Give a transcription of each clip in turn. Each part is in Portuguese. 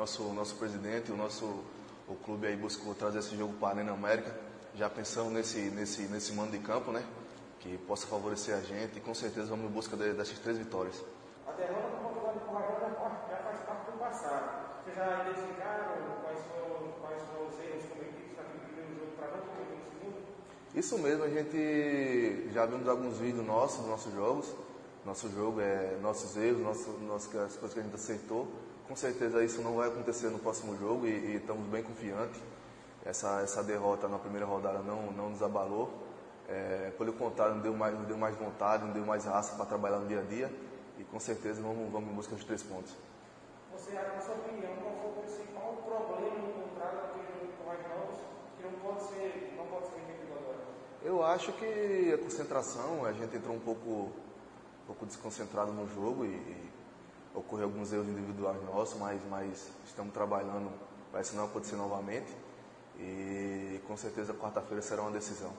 nosso, nosso presidente, o nosso o clube aí buscou trazer esse jogo para a Arena América, já pensando nesse, nesse, nesse mando de campo, né? Que possa favorecer a gente e com certeza vamos em busca de, dessas três vitórias. A derrota do Portugal de Corrajão já faz parte do passado. Vocês já identificaram quais foram, quais foram os erros cometidos naquele primeiro jogo para não cometer no segundo? Isso mesmo, a gente já vimos alguns vídeos nossos, dos nossos jogos. Nosso jogo é nossos erros, nosso, nosso, as coisas que a gente acertou. Com certeza isso não vai acontecer no próximo jogo e, e estamos bem confiantes. Essa, essa derrota na primeira rodada não, não nos abalou. É, pelo contrário, nos deu, mais, nos deu mais vontade, nos deu mais raça para trabalhar no dia a dia e com certeza vamos, vamos em busca dos três pontos. Você, na sua opinião, qual foi o principal problema encontrado com novos que não pode ser, não pode ser repetido agora? Eu acho que a concentração, a gente entrou um pouco, um pouco desconcentrado no jogo e, e ocorreu alguns erros individuais nossos, mas, mas estamos trabalhando para isso não acontecer novamente e com certeza quarta-feira será uma decisão.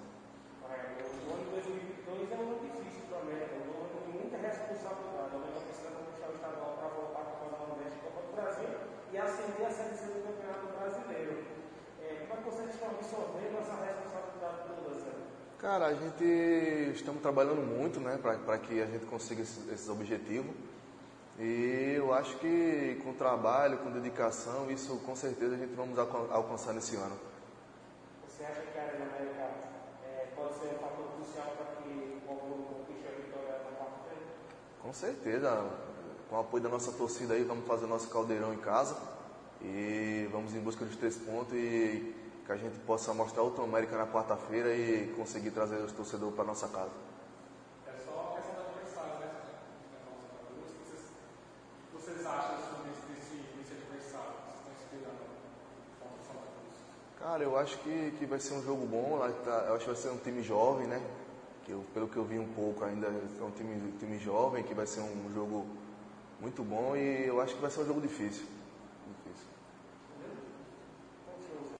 O ano de 2022 é um ano difícil para a América, um ano de muita responsabilidade. A América precisa conquistar o estadual para voltar para a Nordeste Copa do Brasil e ascender a Série C do Campeonato Brasileiro. É, como é que vocês estão absorvendo essa responsabilidade toda, Sérgio? Cara, a gente estamos trabalhando muito né, para que a gente consiga esses objetivos. E eu acho que com trabalho, com dedicação, isso com certeza a gente vamos alcançar nesse ano. Você acha que a Arena América é, pode ser um fator crucial para que o Paulo conquiste a vitória na quarta-feira? Com certeza, com o apoio da nossa torcida aí, vamos fazer nosso caldeirão em casa e vamos em busca dos três pontos e que a gente possa mostrar outro América na quarta-feira e conseguir trazer os torcedores para nossa casa. É só a questão do adversário, né? O que vocês, vocês acham sobre esse, esse adversário? Vocês estão esperando contra o Santa Cruz? Cara, eu acho que, que vai ser um jogo bom. Lá tá- eu acho que vai ser um time jovem, né? Que eu, pelo que eu vi um pouco ainda, é um time, time jovem, que vai ser um jogo muito bom e eu acho que vai ser um jogo difícil.